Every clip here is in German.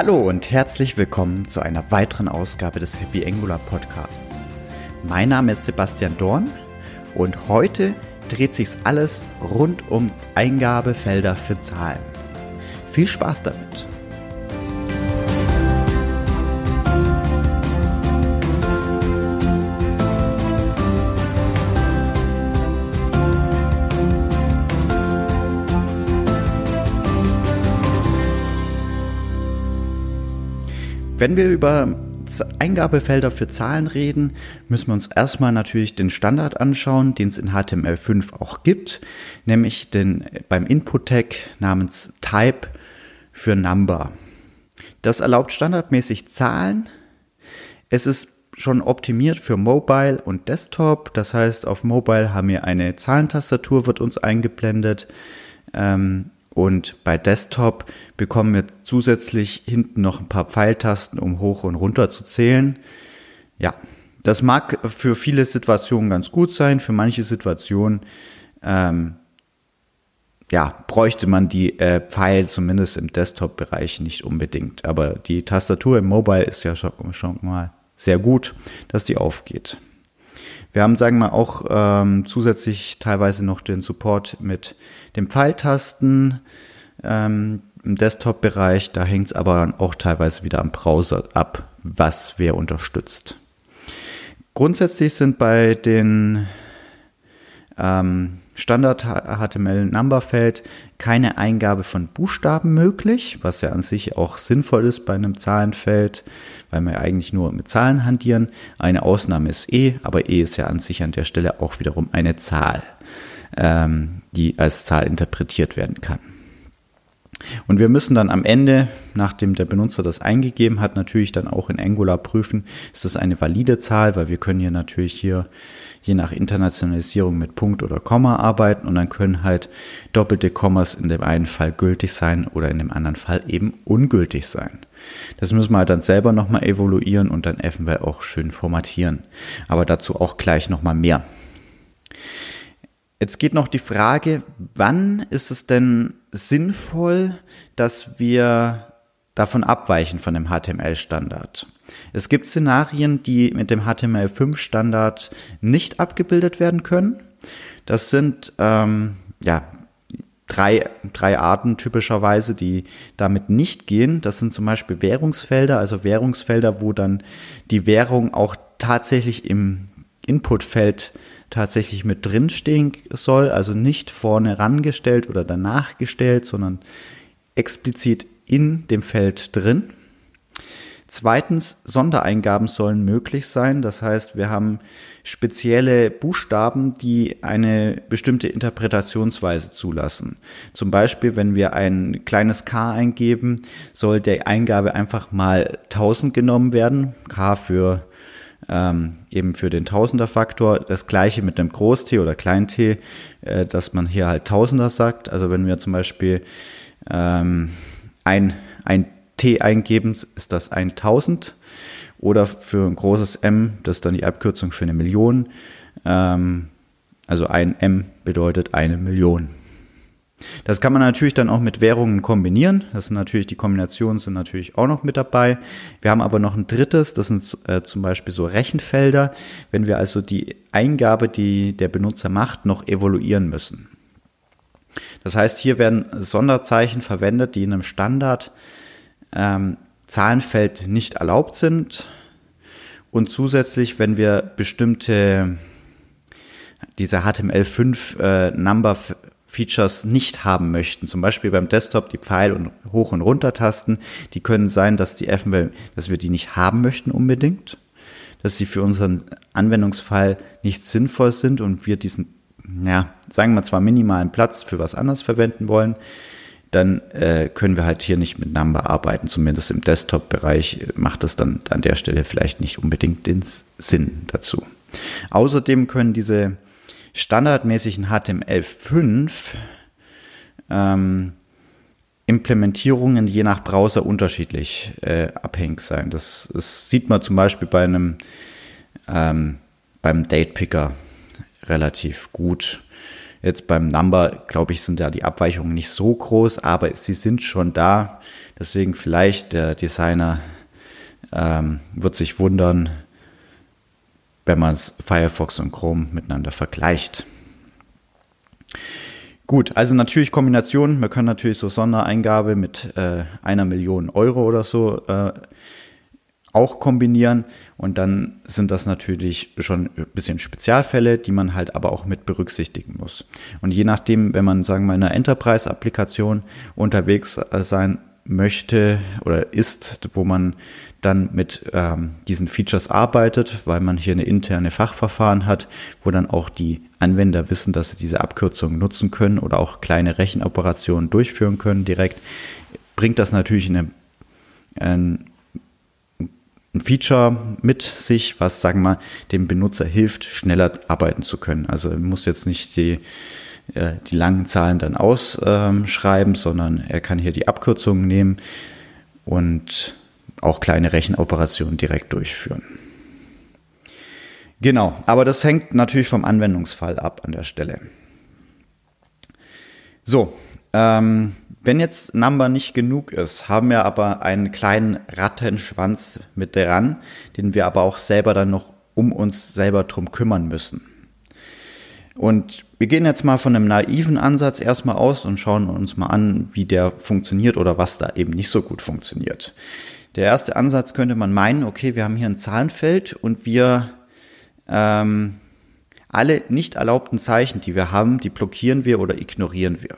Hallo und herzlich willkommen zu einer weiteren Ausgabe des Happy Angular Podcasts. Mein Name ist Sebastian Dorn und heute dreht sich alles rund um Eingabefelder für Zahlen. Viel Spaß damit! Wenn wir über Eingabefelder für Zahlen reden, müssen wir uns erstmal natürlich den Standard anschauen, den es in HTML5 auch gibt, nämlich den beim Input-Tag namens Type für Number. Das erlaubt standardmäßig Zahlen. Es ist schon optimiert für Mobile und Desktop. Das heißt, auf Mobile haben wir eine Zahlentastatur, wird uns eingeblendet. Ähm, und bei Desktop bekommen wir zusätzlich hinten noch ein paar Pfeiltasten, um hoch und runter zu zählen. Ja, das mag für viele Situationen ganz gut sein. Für manche Situationen ähm, ja, bräuchte man die äh, Pfeil zumindest im Desktop-Bereich nicht unbedingt. Aber die Tastatur im Mobile ist ja schon, schon mal sehr gut, dass die aufgeht. Wir haben, sagen wir, auch ähm, zusätzlich teilweise noch den Support mit den Pfeiltasten ähm, im Desktop-Bereich. Da hängt es aber auch teilweise wieder am Browser ab, was wer unterstützt. Grundsätzlich sind bei den ähm, Standard HTML Number Feld keine Eingabe von Buchstaben möglich, was ja an sich auch sinnvoll ist bei einem Zahlenfeld, weil wir eigentlich nur mit Zahlen hantieren. Eine Ausnahme ist E, aber E ist ja an sich an der Stelle auch wiederum eine Zahl, ähm, die als Zahl interpretiert werden kann. Und wir müssen dann am Ende, nachdem der Benutzer das eingegeben hat, natürlich dann auch in Angular prüfen, ist das eine valide Zahl, weil wir können hier natürlich hier je nach Internationalisierung mit Punkt oder Komma arbeiten und dann können halt doppelte Kommas in dem einen Fall gültig sein oder in dem anderen Fall eben ungültig sein. Das müssen wir halt dann selber nochmal evaluieren und dann eventuell auch schön formatieren. Aber dazu auch gleich nochmal mehr. Jetzt geht noch die Frage, wann ist es denn sinnvoll, dass wir davon abweichen von dem HTML-Standard? Es gibt Szenarien, die mit dem HTML5-Standard nicht abgebildet werden können. Das sind ähm, ja drei, drei Arten typischerweise, die damit nicht gehen. Das sind zum Beispiel Währungsfelder, also Währungsfelder, wo dann die Währung auch tatsächlich im Inputfeld tatsächlich mit drinstehen soll, also nicht vorne rangestellt oder danach gestellt, sondern explizit in dem Feld drin. Zweitens, Sondereingaben sollen möglich sein. Das heißt, wir haben spezielle Buchstaben, die eine bestimmte Interpretationsweise zulassen. Zum Beispiel, wenn wir ein kleines K eingeben, soll der Eingabe einfach mal 1000 genommen werden. K für ähm, eben für den Tausenderfaktor. Das gleiche mit einem Groß-T oder Klein-T, äh, dass man hier halt Tausender sagt. Also wenn wir zum Beispiel ähm, ein, ein T eingeben, ist das 1000. Oder für ein großes M, das ist dann die Abkürzung für eine Million. Ähm, also ein M bedeutet eine Million. Das kann man natürlich dann auch mit Währungen kombinieren. Das sind natürlich, die Kombinationen sind natürlich auch noch mit dabei. Wir haben aber noch ein drittes, das sind äh, zum Beispiel so Rechenfelder, wenn wir also die Eingabe, die der Benutzer macht, noch evaluieren müssen. Das heißt, hier werden Sonderzeichen verwendet, die in einem Standard ähm, Zahlenfeld nicht erlaubt sind. Und zusätzlich, wenn wir bestimmte diese HTML5 äh, Number Features nicht haben möchten. Zum Beispiel beim Desktop die Pfeil- und Hoch- und Runter-Tasten. Die können sein, dass die FML, dass wir die nicht haben möchten unbedingt, dass sie für unseren Anwendungsfall nicht sinnvoll sind und wir diesen, ja, sagen wir zwar minimalen Platz für was anderes verwenden wollen, dann äh, können wir halt hier nicht mit Number arbeiten. Zumindest im Desktop-Bereich macht das dann an der Stelle vielleicht nicht unbedingt den Sinn dazu. Außerdem können diese standardmäßigen HTML5 ähm, Implementierungen je nach Browser unterschiedlich äh, abhängig sein. Das, das, sieht man zum Beispiel bei einem ähm, beim Date Picker relativ gut. Jetzt beim Number, glaube ich, sind da die Abweichungen nicht so groß, aber sie sind schon da. Deswegen vielleicht der Designer ähm, wird sich wundern, wenn man Firefox und Chrome miteinander vergleicht. Gut, also natürlich Kombinationen. Wir können natürlich so Sondereingabe mit äh, einer Million Euro oder so äh, auch kombinieren. Und dann sind das natürlich schon ein bisschen Spezialfälle, die man halt aber auch mit berücksichtigen muss. Und je nachdem, wenn man, sagen wir mal, in einer Enterprise-Applikation unterwegs äh, sein möchte oder ist, wo man dann mit ähm, diesen Features arbeitet, weil man hier eine interne Fachverfahren hat, wo dann auch die Anwender wissen, dass sie diese Abkürzungen nutzen können oder auch kleine Rechenoperationen durchführen können direkt, bringt das natürlich eine, ein, ein Feature mit sich, was, sagen wir mal, dem Benutzer hilft, schneller arbeiten zu können. Also muss jetzt nicht die äh, die langen Zahlen dann ausschreiben, sondern er kann hier die Abkürzungen nehmen und auch kleine Rechenoperationen direkt durchführen. Genau, aber das hängt natürlich vom Anwendungsfall ab an der Stelle. So, ähm, wenn jetzt Number nicht genug ist, haben wir aber einen kleinen Rattenschwanz mit dran, den wir aber auch selber dann noch um uns selber drum kümmern müssen. Und wir gehen jetzt mal von einem naiven Ansatz erstmal aus und schauen uns mal an, wie der funktioniert oder was da eben nicht so gut funktioniert. Der erste Ansatz könnte man meinen, okay, wir haben hier ein Zahlenfeld und wir ähm, alle nicht erlaubten Zeichen, die wir haben, die blockieren wir oder ignorieren wir.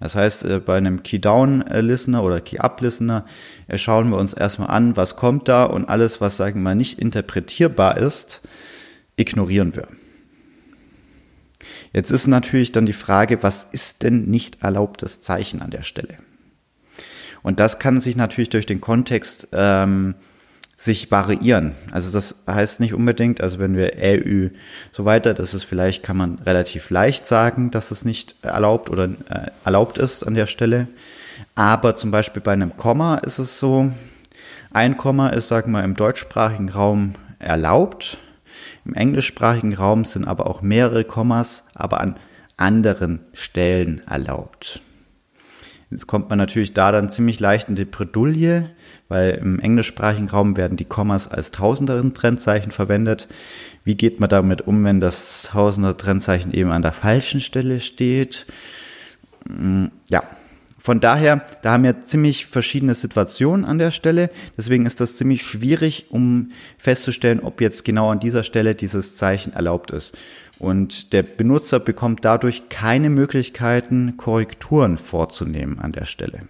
Das heißt, äh, bei einem Key-Down-Listener oder Key-Up-Listener äh, schauen wir uns erstmal an, was kommt da und alles, was, sagen wir mal, nicht interpretierbar ist, ignorieren wir. Jetzt ist natürlich dann die Frage, was ist denn nicht erlaubtes Zeichen an der Stelle? Und das kann sich natürlich durch den Kontext ähm, sich variieren. Also das heißt nicht unbedingt, also wenn wir ä, so weiter, das ist vielleicht, kann man relativ leicht sagen, dass es nicht erlaubt oder äh, erlaubt ist an der Stelle. Aber zum Beispiel bei einem Komma ist es so, ein Komma ist, sagen wir, im deutschsprachigen Raum erlaubt im englischsprachigen Raum sind aber auch mehrere Kommas, aber an anderen Stellen erlaubt. Jetzt kommt man natürlich da dann ziemlich leicht in die Bredouille, weil im englischsprachigen Raum werden die Kommas als tausenderen Trennzeichen verwendet. Wie geht man damit um, wenn das tausender Trennzeichen eben an der falschen Stelle steht? Hm, ja, von daher, da haben wir ziemlich verschiedene Situationen an der Stelle. Deswegen ist das ziemlich schwierig, um festzustellen, ob jetzt genau an dieser Stelle dieses Zeichen erlaubt ist. Und der Benutzer bekommt dadurch keine Möglichkeiten, Korrekturen vorzunehmen an der Stelle.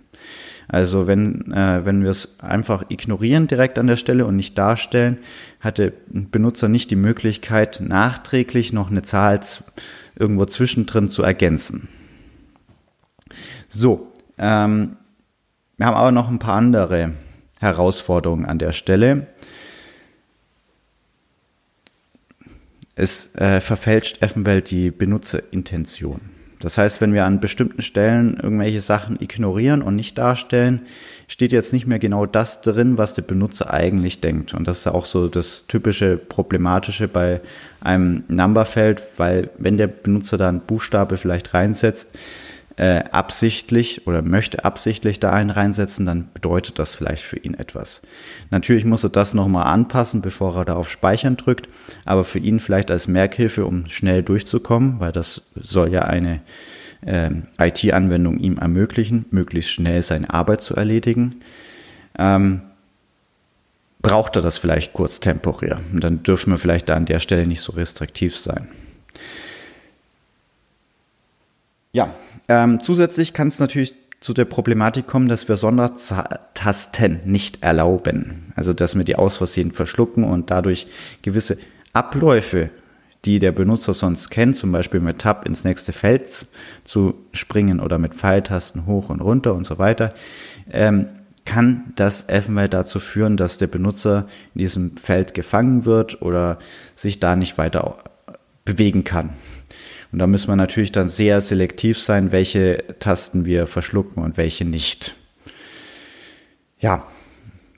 Also wenn, äh, wenn wir es einfach ignorieren direkt an der Stelle und nicht darstellen, hat der Benutzer nicht die Möglichkeit, nachträglich noch eine Zahl irgendwo zwischendrin zu ergänzen. So, ähm, wir haben aber noch ein paar andere Herausforderungen an der Stelle. Es äh, verfälscht Effenwelt die Benutzerintention. Das heißt, wenn wir an bestimmten Stellen irgendwelche Sachen ignorieren und nicht darstellen, steht jetzt nicht mehr genau das drin, was der Benutzer eigentlich denkt. Und das ist auch so das typische Problematische bei einem Numberfeld, weil wenn der Benutzer da einen Buchstabe vielleicht reinsetzt, äh, absichtlich oder möchte absichtlich da einen reinsetzen, dann bedeutet das vielleicht für ihn etwas. Natürlich muss er das nochmal anpassen, bevor er da auf Speichern drückt, aber für ihn vielleicht als Merkhilfe, um schnell durchzukommen, weil das soll ja eine äh, IT-Anwendung ihm ermöglichen, möglichst schnell seine Arbeit zu erledigen. Ähm, braucht er das vielleicht kurz temporär. Und dann dürfen wir vielleicht da an der Stelle nicht so restriktiv sein. Ja, ähm, zusätzlich kann es natürlich zu der Problematik kommen, dass wir Sondertasten nicht erlauben. Also dass wir die aus Versehen verschlucken und dadurch gewisse Abläufe, die der Benutzer sonst kennt, zum Beispiel mit Tab ins nächste Feld zu springen oder mit Pfeiltasten hoch und runter und so weiter, ähm, kann das eventuell dazu führen, dass der Benutzer in diesem Feld gefangen wird oder sich da nicht weiter bewegen kann. Und da müssen wir natürlich dann sehr selektiv sein, welche Tasten wir verschlucken und welche nicht. Ja,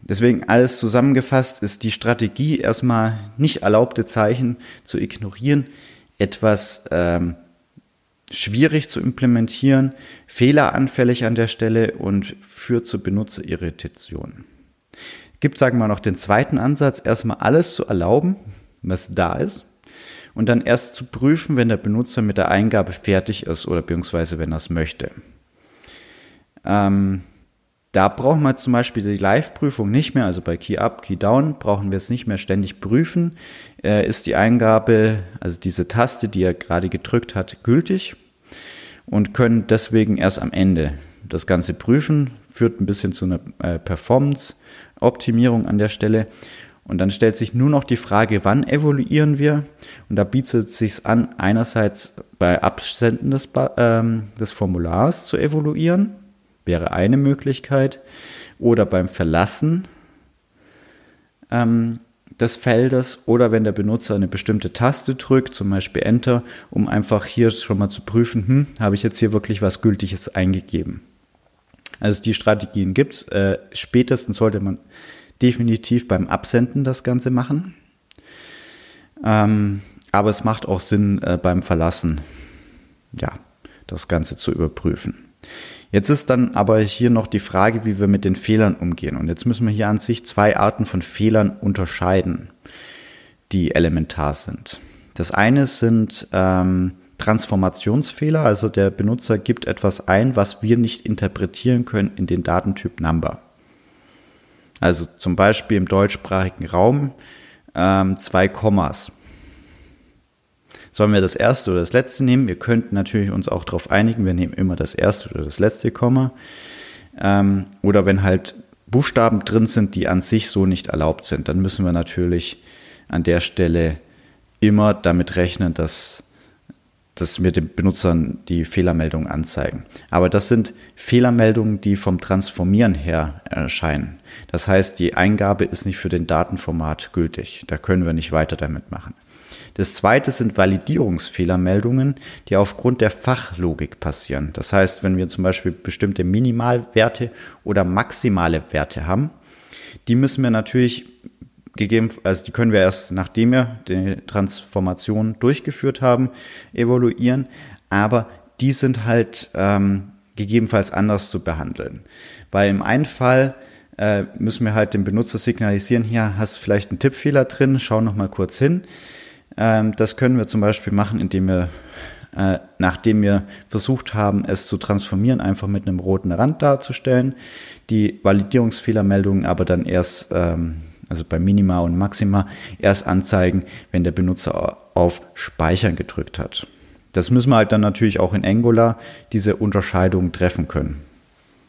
deswegen alles zusammengefasst ist die Strategie erstmal nicht erlaubte Zeichen zu ignorieren, etwas ähm, schwierig zu implementieren, fehleranfällig an der Stelle und führt zu Benutzerirritation. Gibt, sagen wir noch, den zweiten Ansatz, erstmal alles zu erlauben, was da ist, und dann erst zu prüfen, wenn der Benutzer mit der Eingabe fertig ist oder beziehungsweise wenn er es möchte. Ähm, da brauchen wir zum Beispiel die Live-Prüfung nicht mehr, also bei Key Up, Key Down brauchen wir es nicht mehr ständig prüfen. Äh, ist die Eingabe, also diese Taste, die er gerade gedrückt hat, gültig und können deswegen erst am Ende das Ganze prüfen, führt ein bisschen zu einer äh, Performance-Optimierung an der Stelle. Und dann stellt sich nur noch die Frage, wann evaluieren wir? Und da bietet es sich an, einerseits bei Absenden des, ähm, des Formulars zu evaluieren wäre eine Möglichkeit. Oder beim Verlassen ähm, des Feldes oder wenn der Benutzer eine bestimmte Taste drückt, zum Beispiel Enter, um einfach hier schon mal zu prüfen, hm, habe ich jetzt hier wirklich was Gültiges eingegeben. Also die Strategien gibt's. Äh, spätestens sollte man definitiv beim Absenden das Ganze machen. Ähm, aber es macht auch Sinn äh, beim Verlassen, ja, das Ganze zu überprüfen. Jetzt ist dann aber hier noch die Frage, wie wir mit den Fehlern umgehen. Und jetzt müssen wir hier an sich zwei Arten von Fehlern unterscheiden, die elementar sind. Das eine sind ähm, Transformationsfehler, also der Benutzer gibt etwas ein, was wir nicht interpretieren können in den Datentyp Number. Also zum Beispiel im deutschsprachigen Raum ähm, zwei Kommas. Sollen wir das erste oder das letzte nehmen? Wir könnten natürlich uns auch darauf einigen, wir nehmen immer das erste oder das letzte Komma. Ähm, oder wenn halt Buchstaben drin sind, die an sich so nicht erlaubt sind, dann müssen wir natürlich an der Stelle immer damit rechnen, dass, dass wir den Benutzern die Fehlermeldung anzeigen. Aber das sind Fehlermeldungen, die vom Transformieren her erscheinen. Das heißt, die Eingabe ist nicht für den Datenformat gültig. Da können wir nicht weiter damit machen. Das zweite sind Validierungsfehlermeldungen, die aufgrund der Fachlogik passieren. Das heißt, wenn wir zum Beispiel bestimmte Minimalwerte oder maximale Werte haben, die müssen wir natürlich gegeben, also die können wir erst nachdem wir die Transformation durchgeführt haben, evaluieren, aber die sind halt ähm, gegebenenfalls anders zu behandeln. Weil im einen Fall äh, müssen wir halt dem Benutzer signalisieren, hier hast du vielleicht einen Tippfehler drin, schau noch mal kurz hin. Ähm, das können wir zum Beispiel machen, indem wir, äh, nachdem wir versucht haben, es zu transformieren, einfach mit einem roten Rand darzustellen, die Validierungsfehlermeldungen aber dann erst, ähm, also bei Minima und Maxima, erst anzeigen, wenn der Benutzer auf Speichern gedrückt hat. Das müssen wir halt dann natürlich auch in Angular diese Unterscheidung treffen können.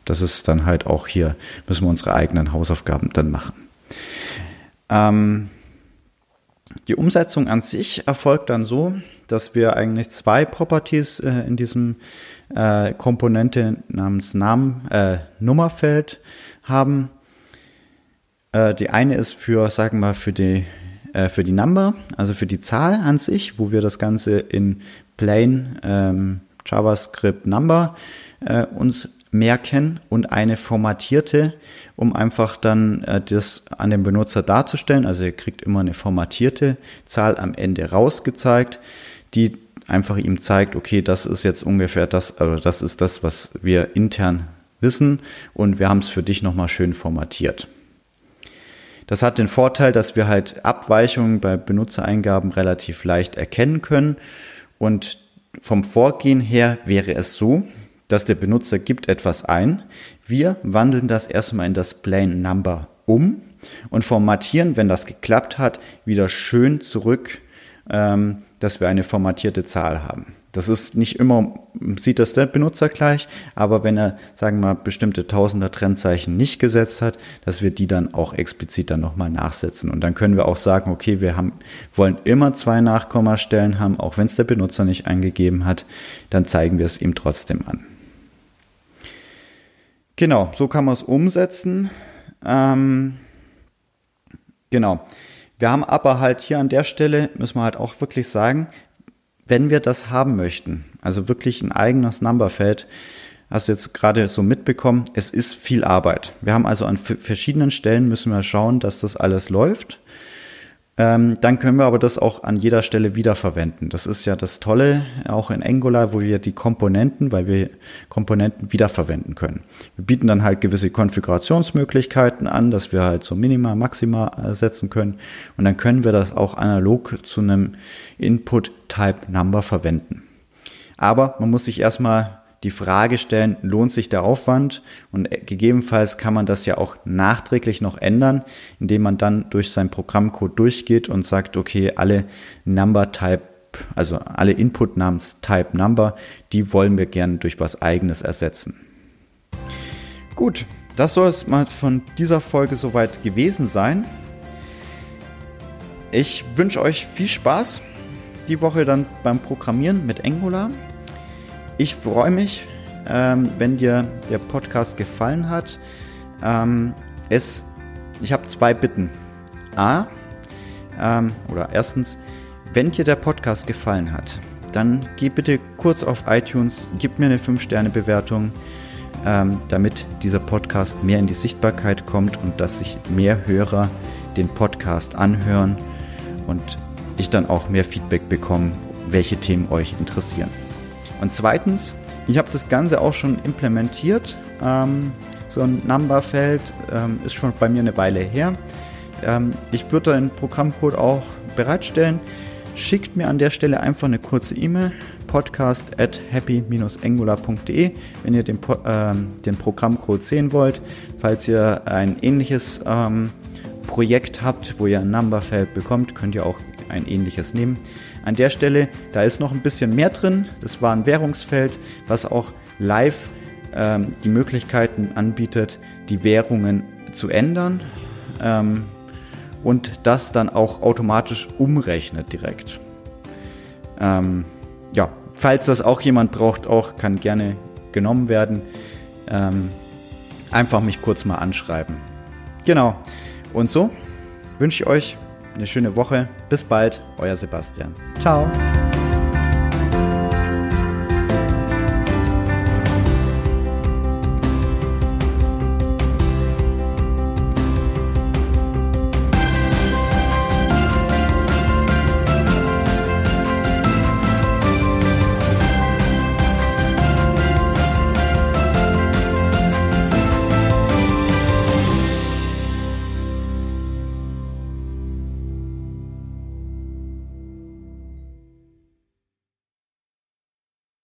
Das ist dann halt auch hier, müssen wir unsere eigenen Hausaufgaben dann machen. Ähm, die Umsetzung an sich erfolgt dann so, dass wir eigentlich zwei Properties äh, in diesem äh, Komponente namens Namen, äh, Nummerfeld haben. Äh, die eine ist für, sagen wir, für die äh, für die Number, also für die Zahl an sich, wo wir das Ganze in plain ähm, JavaScript Number äh, uns merken und eine formatierte, um einfach dann äh, das an den Benutzer darzustellen. Also er kriegt immer eine formatierte Zahl am Ende rausgezeigt, die einfach ihm zeigt, okay, das ist jetzt ungefähr das, also das ist das, was wir intern wissen und wir haben es für dich nochmal schön formatiert. Das hat den Vorteil, dass wir halt Abweichungen bei Benutzereingaben relativ leicht erkennen können und vom Vorgehen her wäre es so, dass der Benutzer gibt etwas ein. Wir wandeln das erstmal in das Plain Number um und formatieren, wenn das geklappt hat, wieder schön zurück, ähm, dass wir eine formatierte Zahl haben. Das ist nicht immer, sieht das der Benutzer gleich, aber wenn er, sagen wir mal, bestimmte Tausender Trennzeichen nicht gesetzt hat, dass wir die dann auch explizit dann nochmal nachsetzen. Und dann können wir auch sagen, okay, wir haben, wollen immer zwei Nachkommastellen haben, auch wenn es der Benutzer nicht eingegeben hat, dann zeigen wir es ihm trotzdem an. Genau, so kann man es umsetzen. Ähm, genau. Wir haben aber halt hier an der Stelle, müssen wir halt auch wirklich sagen, wenn wir das haben möchten, also wirklich ein eigenes Numberfeld, hast du jetzt gerade so mitbekommen, es ist viel Arbeit. Wir haben also an verschiedenen Stellen müssen wir schauen, dass das alles läuft. Ähm, dann können wir aber das auch an jeder Stelle wiederverwenden. Das ist ja das Tolle, auch in Angular, wo wir die Komponenten, weil wir Komponenten wiederverwenden können. Wir bieten dann halt gewisse Konfigurationsmöglichkeiten an, dass wir halt so Minima, Maxima äh, setzen können. Und dann können wir das auch analog zu einem Input-Type-Number verwenden. Aber man muss sich erstmal die Frage stellen, lohnt sich der Aufwand? Und gegebenenfalls kann man das ja auch nachträglich noch ändern, indem man dann durch seinen Programmcode durchgeht und sagt, okay, alle Number Type, also alle Input namens Type Number, die wollen wir gerne durch was eigenes ersetzen. Gut, das soll es mal von dieser Folge soweit gewesen sein. Ich wünsche euch viel Spaß die Woche dann beim Programmieren mit Angular. Ich freue mich, ähm, wenn dir der Podcast gefallen hat. Ähm, es, ich habe zwei Bitten. A, ähm, oder erstens, wenn dir der Podcast gefallen hat, dann geh bitte kurz auf iTunes, gib mir eine 5-Sterne-Bewertung, ähm, damit dieser Podcast mehr in die Sichtbarkeit kommt und dass sich mehr Hörer den Podcast anhören und ich dann auch mehr Feedback bekomme, welche Themen euch interessieren. Und zweitens, ich habe das Ganze auch schon implementiert. Ähm, so ein Number-Feld ähm, ist schon bei mir eine Weile her. Ähm, ich würde den Programmcode auch bereitstellen. Schickt mir an der Stelle einfach eine kurze E-Mail podcast at happy-angular.de, wenn ihr den, ähm, den Programmcode sehen wollt. Falls ihr ein ähnliches ähm, Projekt habt, wo ihr ein Numberfeld bekommt, könnt ihr auch ein ähnliches nehmen. An der Stelle, da ist noch ein bisschen mehr drin. Das war ein Währungsfeld, was auch live ähm, die Möglichkeiten anbietet, die Währungen zu ändern ähm, und das dann auch automatisch umrechnet direkt. Ähm, ja, falls das auch jemand braucht, auch kann gerne genommen werden. Ähm, einfach mich kurz mal anschreiben. Genau. Und so wünsche ich euch eine schöne Woche. Bis bald, euer Sebastian. Ciao.